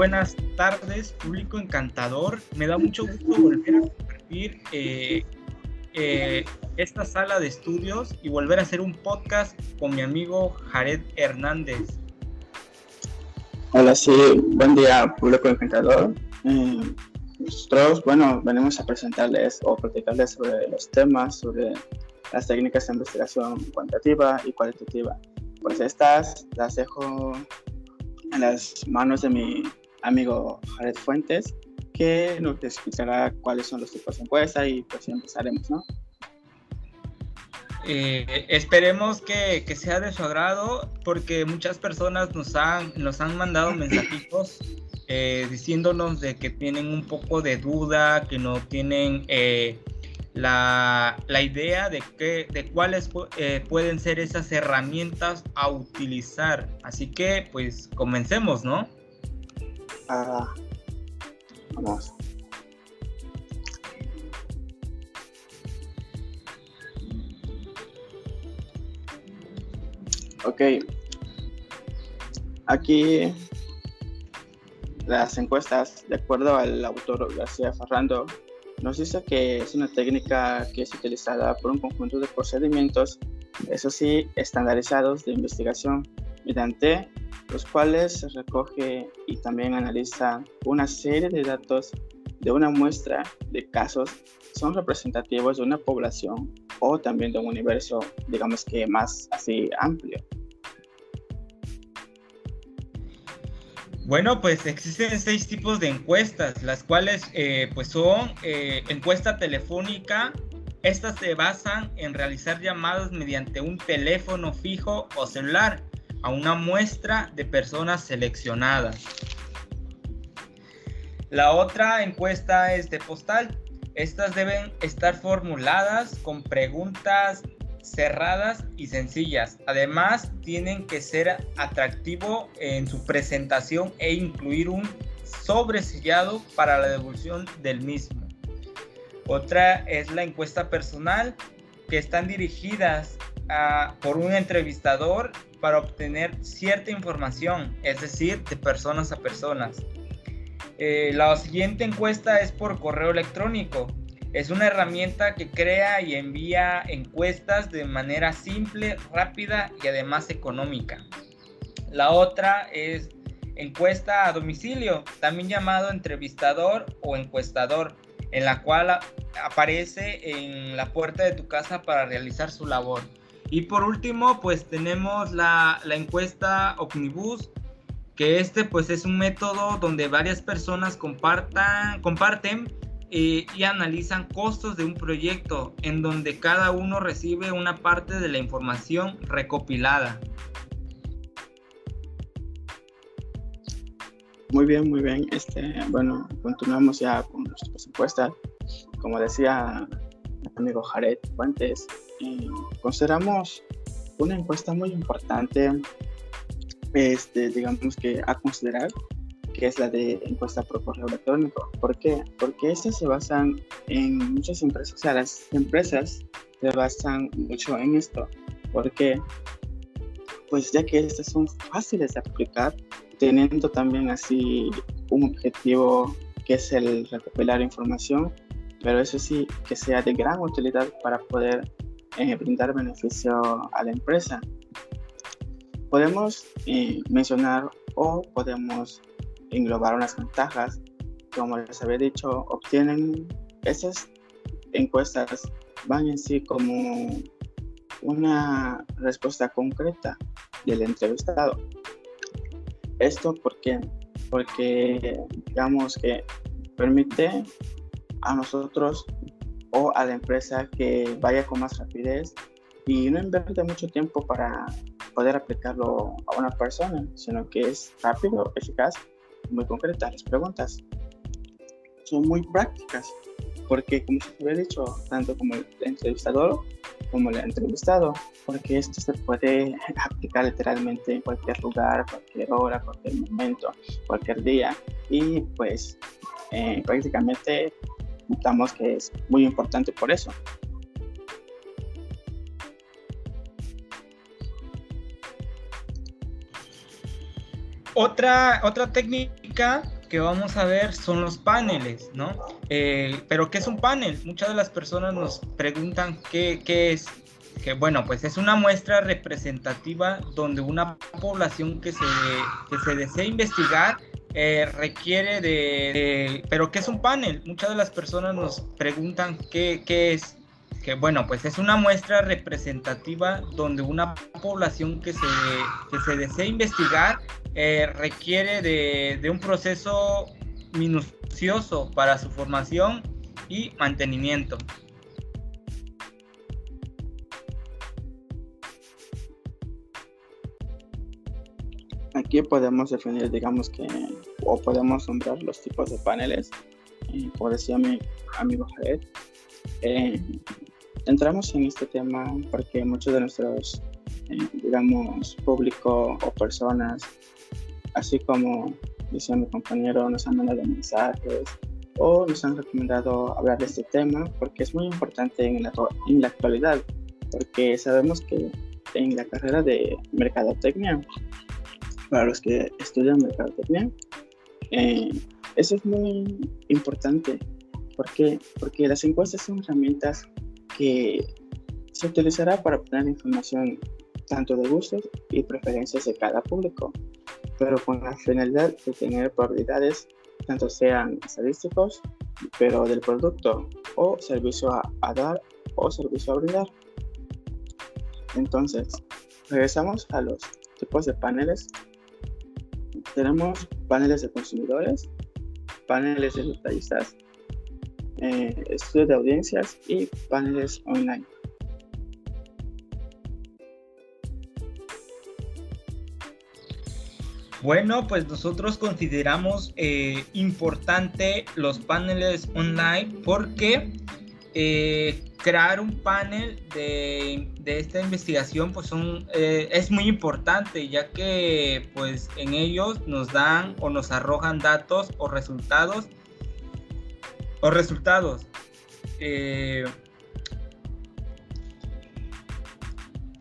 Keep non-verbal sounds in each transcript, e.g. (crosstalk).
buenas tardes, público encantador. Me da mucho gusto volver a compartir eh, eh, esta sala de estudios y volver a hacer un podcast con mi amigo Jared Hernández. Hola, sí, buen día, público encantador. Eh, nosotros, bueno, venimos a presentarles o platicarles sobre los temas, sobre las técnicas de investigación cuantitativa y cualitativa. Pues estas las dejo en las manos de mi amigo Jared Fuentes, que nos explicará cuáles son los tipos de encuesta y pues empezaremos, ¿no? Eh, esperemos que, que, sea de su agrado porque muchas personas nos han, nos han mandado mensajitos eh, diciéndonos de que tienen un poco de duda, que no tienen eh, la, la, idea de, que, de cuáles pueden ser esas herramientas a utilizar. Así que pues comencemos, ¿no? Ah, vamos. Ok. Aquí las encuestas, de acuerdo al autor García Ferrando, nos dice que es una técnica que es utilizada por un conjunto de procedimientos, eso sí, estandarizados de investigación, mediante los cuales recoge y también analiza una serie de datos de una muestra de casos son representativos de una población o también de un universo, digamos que más así amplio. Bueno, pues existen seis tipos de encuestas, las cuales eh, pues son eh, encuesta telefónica. Estas se basan en realizar llamadas mediante un teléfono fijo o celular a una muestra de personas seleccionadas. La otra encuesta es de postal. Estas deben estar formuladas con preguntas cerradas y sencillas. Además, tienen que ser atractivo en su presentación e incluir un sobresellado para la devolución del mismo. Otra es la encuesta personal, que están dirigidas por un entrevistador para obtener cierta información, es decir, de personas a personas. Eh, la siguiente encuesta es por correo electrónico, es una herramienta que crea y envía encuestas de manera simple, rápida y además económica. La otra es encuesta a domicilio, también llamado entrevistador o encuestador, en la cual aparece en la puerta de tu casa para realizar su labor. Y por último, pues tenemos la, encuesta Omnibus, que este pues es un método donde varias personas compartan, comparten y analizan costos de un proyecto en donde cada uno recibe una parte de la información recopilada. Muy bien, muy bien. Este, bueno, continuamos ya con nuestras encuestas. Como decía mi amigo Jared Fuentes, consideramos una encuesta muy importante, este, digamos que a considerar que es la de encuesta por correo electrónico. ¿Por qué? Porque estas se basan en muchas empresas, o sea, las empresas se basan mucho en esto. ¿Por qué? Pues ya que estas son fáciles de aplicar, teniendo también así un objetivo que es el recopilar información, pero eso sí, que sea de gran utilidad para poder eh, brindar beneficio a la empresa. Podemos eh, mencionar o podemos englobar unas ventajas. Como les había dicho, obtienen esas encuestas, van en sí como una respuesta concreta del entrevistado. Esto porque, porque digamos que permite a nosotros o a la empresa que vaya con más rapidez y no invierte mucho tiempo para poder aplicarlo a una persona, sino que es rápido, eficaz muy concretas. Las preguntas son muy prácticas, porque como se había dicho, tanto como el entrevistador como el entrevistado, porque esto se puede (laughs) aplicar literalmente en cualquier lugar, cualquier hora, cualquier momento, cualquier día. Y pues eh, prácticamente que es muy importante por eso. Otra, otra técnica que vamos a ver son los paneles, ¿no? Eh, pero ¿qué es un panel? Muchas de las personas nos preguntan qué, qué es. Que bueno, pues es una muestra representativa donde una población que se, que se desea investigar eh, requiere de, Pero ¿qué es un panel? Muchas de las personas nos preguntan qué, qué es que bueno, pues es una muestra representativa donde una población que se, que se desea investigar eh, requiere de, de, un proceso minucioso para su formación y mantenimiento. Aquí podemos definir, digamos que, o podemos nombrar los tipos de paneles. Eh, como decía mi amigo Jared, eh, entramos en este tema porque muchos de nuestros, eh, digamos, público o personas, así como decía mi compañero, nos han mandado mensajes o nos han recomendado hablar de este tema porque es muy importante en la, en la actualidad, porque sabemos que en la carrera de mercadotecnia, para los que estudian mercadotecnia, eh, eso es muy importante. ¿Por qué? Porque las encuestas son herramientas que se utilizará para obtener información tanto de gustos y preferencias de cada público, pero con la finalidad de tener probabilidades, tanto sean estadísticos, pero del producto o servicio a, dar o servicio a brindar. Entonces, regresamos a los tipos de paneles. Tenemos paneles de consumidores, paneles de detallistas, eh, estudios de audiencias y paneles online. Bueno, pues nosotros consideramos eh, importante los paneles online porque eh, crear un panel de, esta investigación pues son, es muy importante ya que pues en ellos nos dan o nos arrojan datos o resultados o resultados. Eh,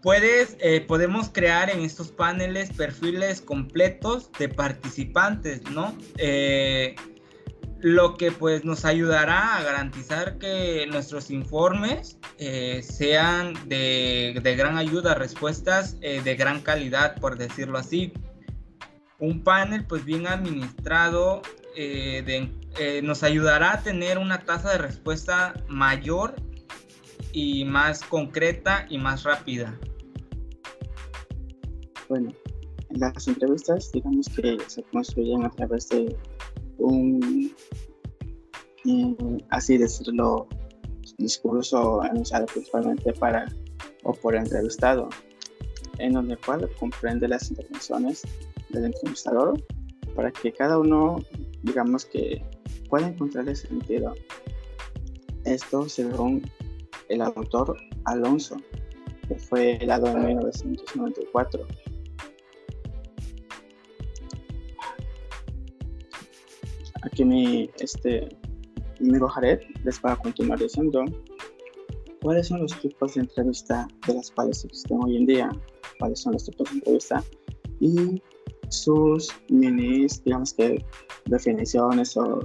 puedes, eh, podemos crear en estos paneles perfiles completos de participantes, ¿no? Eh, lo que pues nos ayudará a garantizar que nuestros informes sean de, de, gran ayuda, respuestas de gran calidad, por decirlo así. Un panel pues bien administrado eh, nos ayudará a tener una tasa de respuesta mayor y más concreta y más rápida. Bueno, las entrevistas, digamos que se construyen a través de un, así decirlo, discurso anunciado principalmente para o por entrevistado, en donde cual comprende las intervenciones del entrevistador para que cada uno, digamos que puede encontrarle sentido. Esto según el autor Alonso, que fue helado en 1994. Aquí mi, este, mi les va a continuar diciendo cuáles son los tipos de entrevista de las cuales existen hoy en día, cuáles son los tipos de entrevista y sus minis, digamos que definiciones o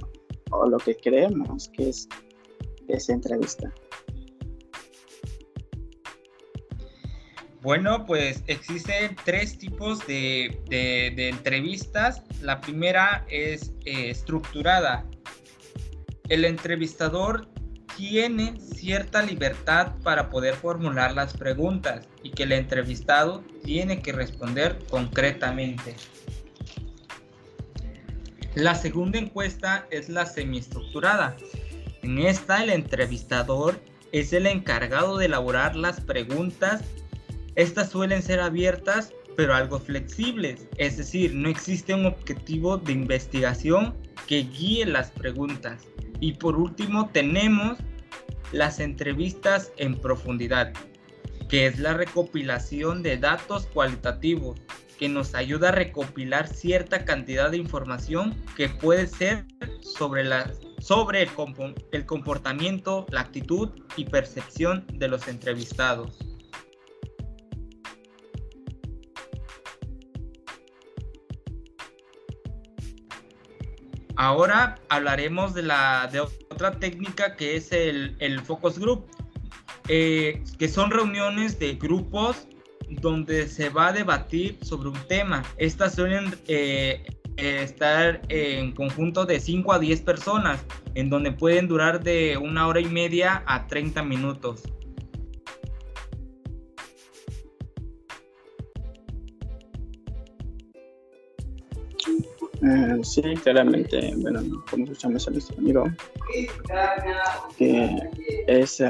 o lo que creemos que es esa entrevista. Bueno, pues existen tres tipos de, entrevistas. La primera es eh, estructurada. El entrevistador tiene cierta libertad para poder formular las preguntas y que el entrevistado tiene que responder concretamente. La segunda encuesta es la semiestructurada. En esta el entrevistador es el encargado de elaborar las preguntas. Estas suelen ser abiertas pero algo flexibles, es decir, no existe un objetivo de investigación que guíe las preguntas. Y por último tenemos las entrevistas en profundidad, que es la recopilación de datos cualitativos que nos ayuda a recopilar cierta cantidad de información que puede ser sobre, la, sobre el, el comportamiento, la actitud y percepción de los entrevistados. Ahora hablaremos de, la, de otra técnica que es el, el focus group, eh, que son reuniones de grupos donde se va a debatir sobre un tema. Estas suelen eh, estar en conjunto de 5 a 10 personas, en donde pueden durar de una hora y media a 30 minutos. Eh, sí, claramente, bueno, como escuchamos nuestro amigo, que es,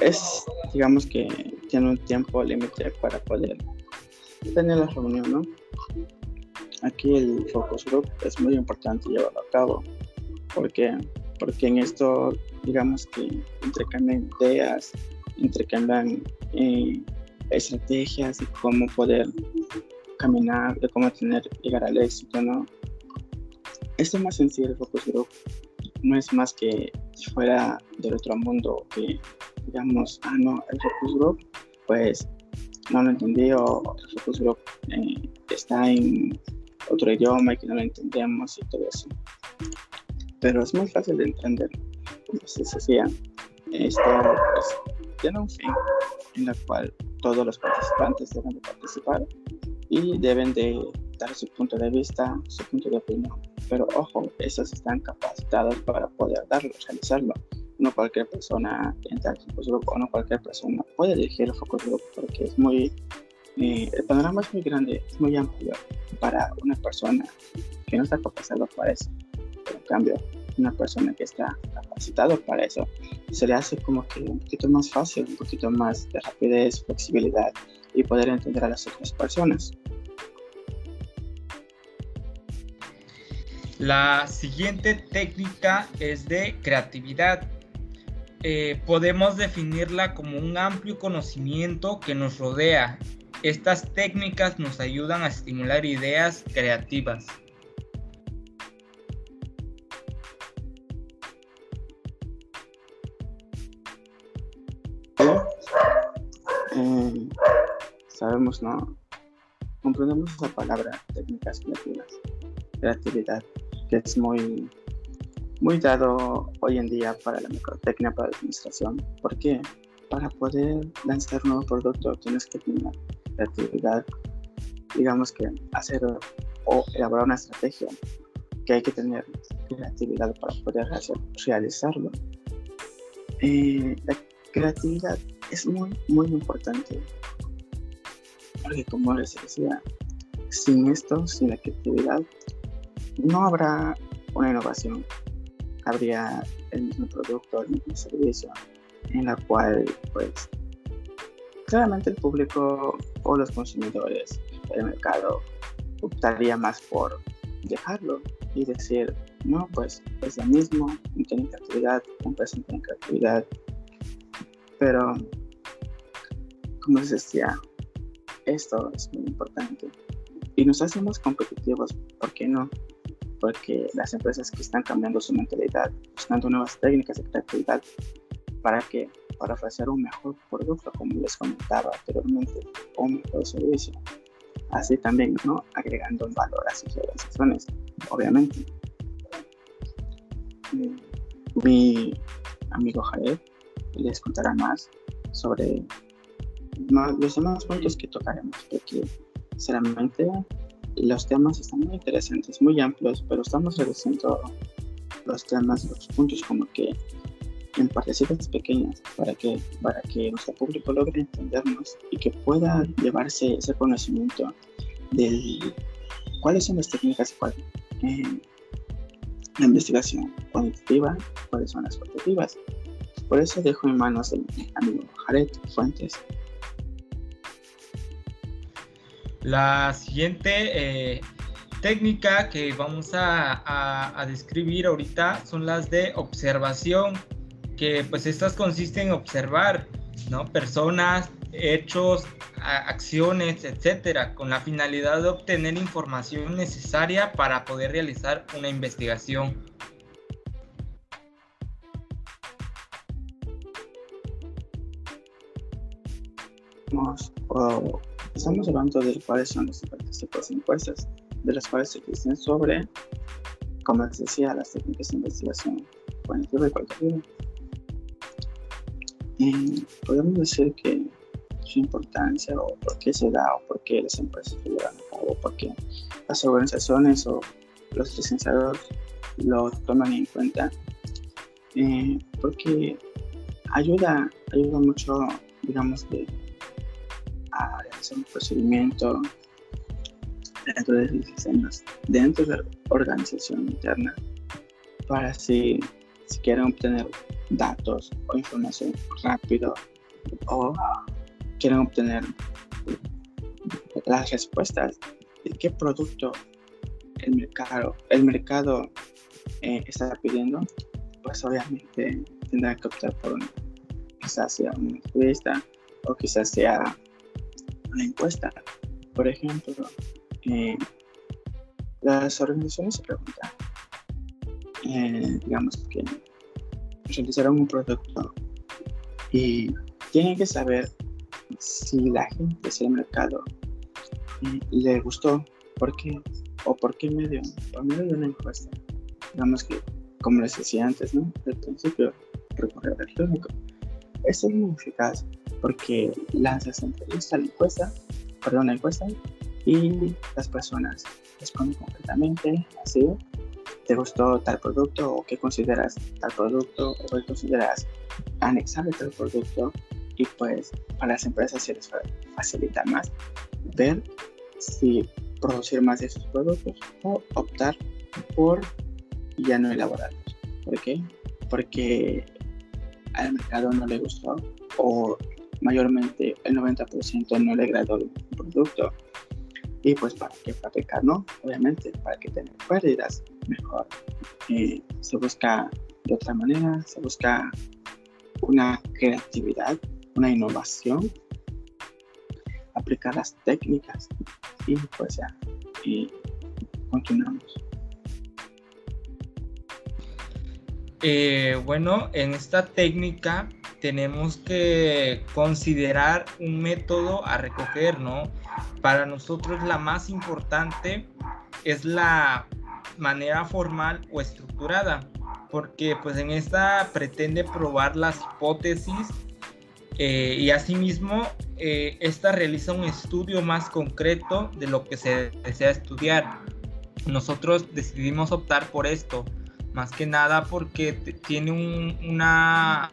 es, digamos que tiene un tiempo límite para poder tener la reunión, ¿no? Aquí el focus group es muy importante llevarlo a cabo, porque porque en esto, digamos que intercambian ideas, intercambian eh, estrategias de cómo poder caminar, de cómo tener, llegar al éxito, ¿no? Esto es más sencillo el focus group. No es más que si fuera del otro mundo digamos, ah, no, el focus group, pues no lo entendí o el focus group eh, está en otro idioma y que no lo entendemos y todo eso. Pero es muy fácil de entender. Entonces, decía, esto pues, tiene un fin en el cual todos los participantes deben de participar y deben de dar su punto de vista, su punto de opinión. Pero ojo, esos están capacitados para poder darlo, realizarlo. No cualquier persona entra al focus group o no cualquier persona puede dirigir el focus group porque es muy, eh, el panorama es muy grande, es muy amplio para una persona que no está capacitada para eso. Pero en cambio, una persona que está capacitado para eso, se le hace como que un poquito más fácil, un poquito más de rapidez, flexibilidad y poder entender a las otras personas. La siguiente técnica es de creatividad. Eh, podemos definirla como un amplio conocimiento que nos rodea. Estas técnicas nos ayudan a estimular ideas creativas. Eh, sabemos, ¿no? Comprendemos esa palabra, técnicas creativas, creatividad, que es muy, muy dado hoy en día para la microtecnia, para la administración. ¿Por qué? Para poder lanzar un nuevo producto tienes que tener creatividad, digamos que hacer o elaborar una estrategia que hay que tener creatividad para poder hacer, realizarlo. Eh, la creatividad es muy, muy importante porque como les decía, sin esto, sin la creatividad, no habrá una innovación. Habría el mismo producto, el mismo servicio, en la cual, pues, claramente el público o los consumidores del mercado optaría más por dejarlo y decir, no, pues es lo mismo, no tiene creatividad, empresa no tiene creatividad. Pero, como les decía, esto es muy importante. Y nos hace más competitivos, ¿por qué no? Porque las empresas que están cambiando su mentalidad, buscando nuevas técnicas de creatividad, ¿para que Para ofrecer un mejor producto, como les comentaba anteriormente, o un mejor servicio. Así también, ¿no? Agregando valor a sus organizaciones, obviamente. Mi amigo Jared les contará más sobre los demás puntos que tocaremos, porque sinceramente los temas están muy interesantes, muy amplios, pero estamos reduciendo los temas, los puntos como que en partecitas pequeñas para que, para que nuestro público logre entendernos y que pueda llevarse ese conocimiento de cuáles son las técnicas, cuál, eh, la investigación cuantitativa, cuáles son las cualitativas. Por eso dejo en manos de mi amigo Jared Fuentes La siguiente eh, técnica que vamos a, describir ahorita son las de observación, que pues estas consisten en observar ¿no? personas, hechos, acciones, etcétera, con la finalidad de obtener información necesaria para poder realizar una investigación. Estamos hablando de cuáles son los diferentes tipos de encuestas. de las cuales existen sobre, como les decía, las técnicas de investigación cuantitativa y cualitativa. Podemos decir que su importancia o por qué se da o por qué las empresas lo llevan a cabo, por qué las organizaciones o los licenciados lo toman en cuenta, eh, porque ayuda, ayuda mucho, digamos, de, a hacer un procedimiento dentro de sistemas, dentro de la organización interna, para si, si quieren obtener datos o información rápido o quieren obtener las respuestas de qué producto el mercado, el mercado eh, está pidiendo, pues obviamente tendrán que optar por quizás sea una entrevista o quizás sea una encuesta. Por ejemplo, las organizaciones se preguntan, eh, digamos que realizaron un producto y tienen que saber si la gente, si el mercado le gustó, ¿por qué? ¿O por qué medio? Por medio de una encuesta. Digamos que, como les decía antes, ¿no? Al principio, el correo electrónico. Esto es muy eficaz porque lanzas entrevista, la encuesta, perdón, la encuesta, y las personas responden completamente así. ¿Te gustó tal producto o qué consideras tal producto o qué consideras anexable tal producto? y pues para las empresas se les facilita más ver si producir más de esos productos o optar por ya no elaborarlos. ¿Por qué? Porque al mercado no le gustó o mayormente el 90% no le agradó el producto. Y pues para qué fabricar, ¿no? Obviamente, para que tener pérdidas, mejor. Eh, se busca de otra manera, se busca una creatividad una innovación, aplicar las técnicas y pues ya, y continuamos. Eh, bueno, en esta técnica tenemos que considerar un método a recoger, ¿no? Para nosotros la más importante es la manera formal o estructurada, porque pues en esta pretende probar las hipótesis eh, y asimismo, eh, esta realiza un estudio más concreto de lo que se desea estudiar. Nosotros decidimos optar por esto, más que nada porque tiene una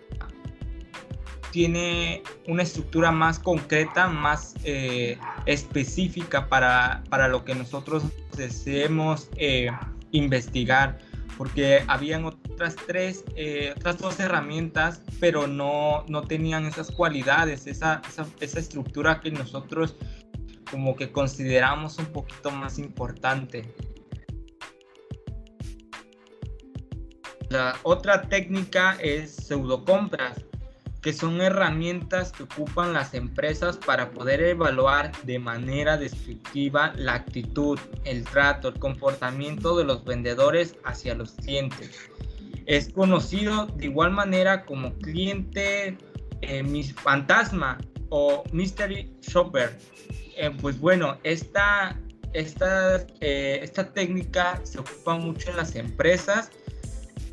tiene una estructura más concreta, más eh, específica para, para, lo que nosotros deseemos investigar porque habían otras tres, eh, otras dos herramientas, pero no, no tenían esas cualidades, esa, esa, estructura que nosotros como que consideramos un poquito más importante. La otra técnica es pseudocompras que son herramientas que ocupan las empresas para poder evaluar de manera descriptiva la actitud, el trato, el comportamiento de los vendedores hacia los clientes. Es conocido de igual manera como cliente eh, fantasma o mystery shopper. Eh, pues bueno, esta, esta, eh, esta técnica se ocupa mucho en las empresas,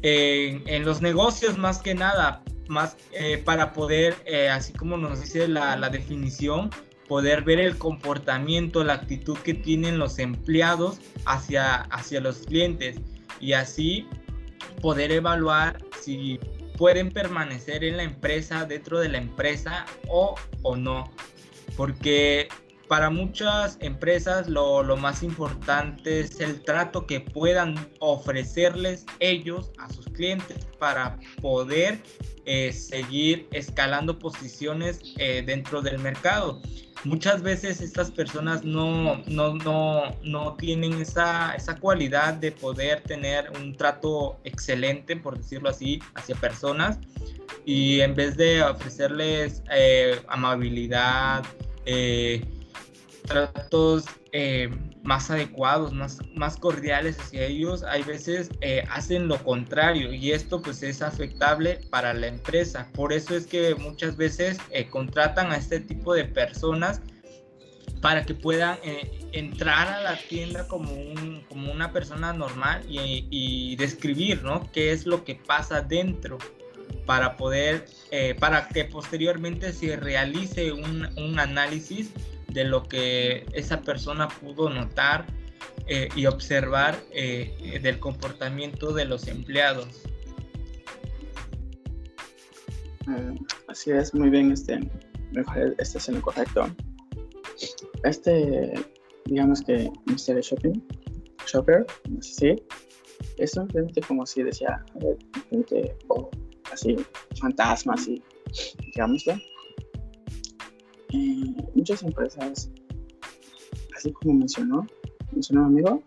en los negocios más que nada, más eh, para poder, eh, así como nos dice la, la, definición, poder ver el comportamiento, la actitud que tienen los empleados hacia, hacia los clientes y así poder evaluar si pueden permanecer en la empresa, dentro de la empresa o, o no. Porque para muchas empresas lo, lo, más importante es el trato que puedan ofrecerles ellos a sus clientes para poder eh, seguir escalando posiciones eh, dentro del mercado. Muchas veces estas personas no, no, no, no tienen esa, esa, cualidad de poder tener un trato excelente, por decirlo así, hacia personas. Y en vez de ofrecerles eh, amabilidad, tratos eh, más adecuados, más, más cordiales hacia ellos, hay veces eh, hacen lo contrario y esto pues es afectable para la empresa. Por eso es que muchas veces eh, contratan a este tipo de personas para que puedan entrar a la tienda como, un, como una persona normal y, describir, ¿no? ¿Qué es lo que pasa dentro? para poder, para que posteriormente se realice un, un, análisis de lo que esa persona pudo notar eh, y observar eh, del comportamiento de los empleados. Mm, así es, muy bien, este, este es el correcto. Este, digamos que Mystery Shopping, Shopper, si, es un como si decía, gente, o así, fantasmas y digamos que eh, muchas empresas, así como mencionó, mencionó amigo,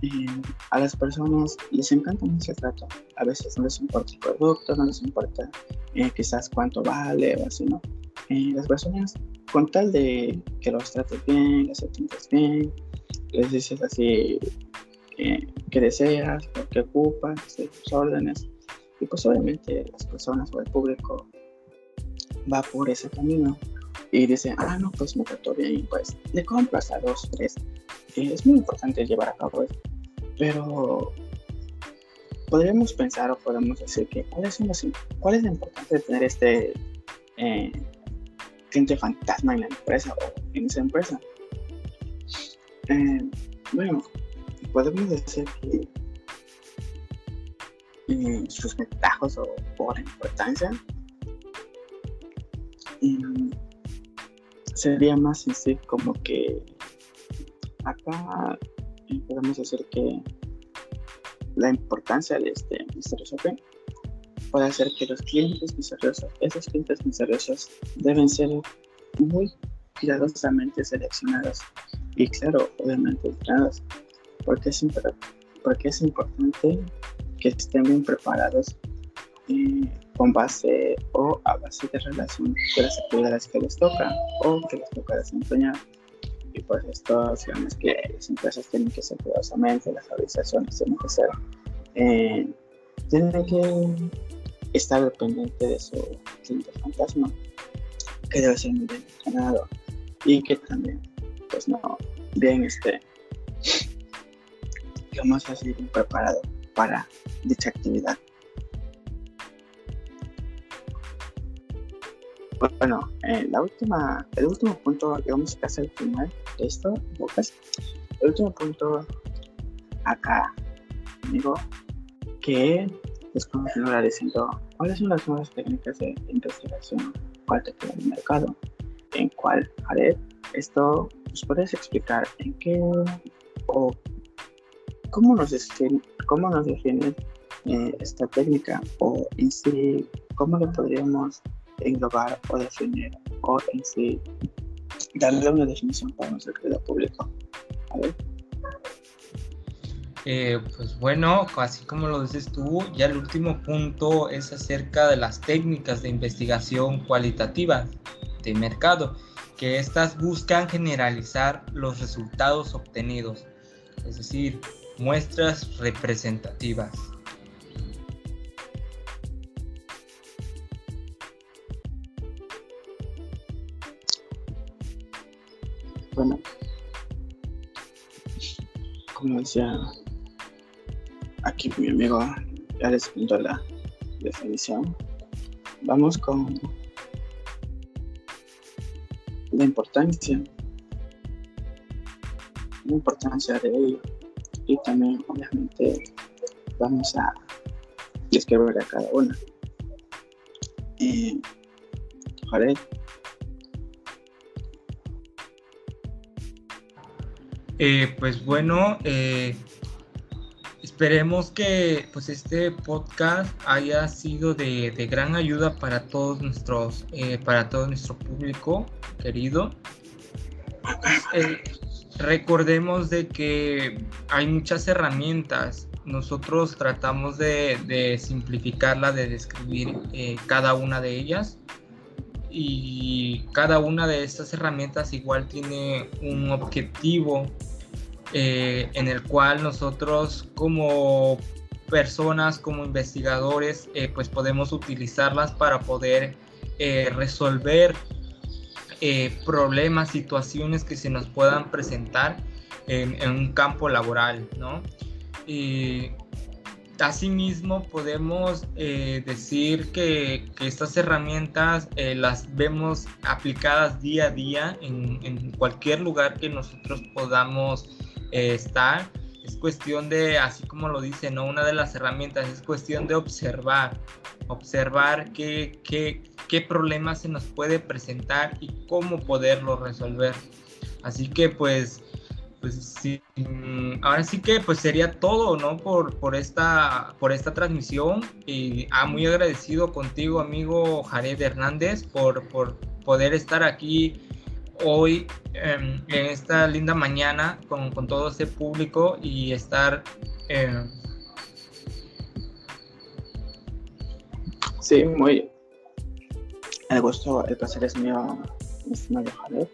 eh, a las personas les encanta mucho trato. A veces no les importa el producto, no les importa eh, quizás cuánto vale o así, ¿no? las personas, con tal de que los trates bien, les atiendas bien, les dices así que deseas, lo que ocupas, tus órdenes, y pues obviamente las personas o el público va por ese camino y dice, ah, no, pues me trató bien, pues le compro hasta dos, tres. Y es muy importante llevar a cabo eso. Pero podríamos pensar o podemos decir que, ¿cuál es, cuál la importancia de tener este eh, fantasma en la empresa o en esa empresa? Eh, bueno, podemos decir que eh, sus ventajos o por importancia sería más así como que acá podemos decir que la importancia de este misterioso puede hacer que los clientes misteriosos, esos clientes misteriosos deben ser muy cuidadosamente seleccionados y claro, obviamente entrenados, porque es, porque es importante que estén bien preparados eh, con base o a base de relación de las actividades que les toca o que les toca desempeñar. Y pues esto, digamos que las empresas tienen que ser cuidadosamente, las organizaciones tienen que ser, eh, tienen que estar pendiente de su cliente fantasma, que debe ser muy bien entrenado y que también, pues no, bien este, digamos así, bien preparado para dicha actividad. Bueno, eh, la última, el último punto, que es el final de esto, el último punto acá, amigo, que es continuar diciendo cuáles son las nuevas técnicas de investigación, cuál te el mercado, en cuál Jared, esto, ¿nos puedes explicar en qué o cómo nos define, cómo nos define eh, esta técnica o en sí, cómo lo podríamos englobar o definir o en sí darle una definición para nuestro querido público. A ver. Eh, pues bueno, así como lo dices tú, ya el último punto es acerca de las técnicas de investigación cualitativa de mercado, que estas buscan generalizar los resultados obtenidos, es decir, muestras representativas. Bueno, como decía aquí mi amigo, ya les pinto la definición. Vamos con la importancia, la importancia de ello. Y también, obviamente, vamos a describir a cada una. Eh, Jared, Eh, pues bueno, eh, esperemos que pues este podcast haya sido de, gran ayuda para todos nuestros, eh, para todo nuestro público querido. recordemos de que hay muchas herramientas. Nosotros tratamos de, de simplificarla, de describir cada una de ellas y cada una de estas herramientas igual tiene un objetivo eh, en el cual nosotros como personas, como investigadores, eh, pues podemos utilizarlas para poder eh, resolver problemas, situaciones que se nos puedan presentar en, un campo laboral, ¿no? Asimismo podemos eh, decir que, estas herramientas eh, las vemos aplicadas día a día en, cualquier lugar que nosotros podamos estar es cuestión de, así como lo dice, ¿no? Una de las herramientas es cuestión de observar, observar qué, qué, qué problemas se nos puede presentar y cómo poderlo resolver. Así que pues, pues sí, mm, ahora sí que pues sería todo, ¿no? Por, por, esta, por esta transmisión y ah, muy agradecido contigo, amigo Jared Hernández, por, por poder estar aquí hoy em, en esta linda mañana con, con, todo este público y estar... Eh... Sí, muy... El gusto, el placer es mío, Jared.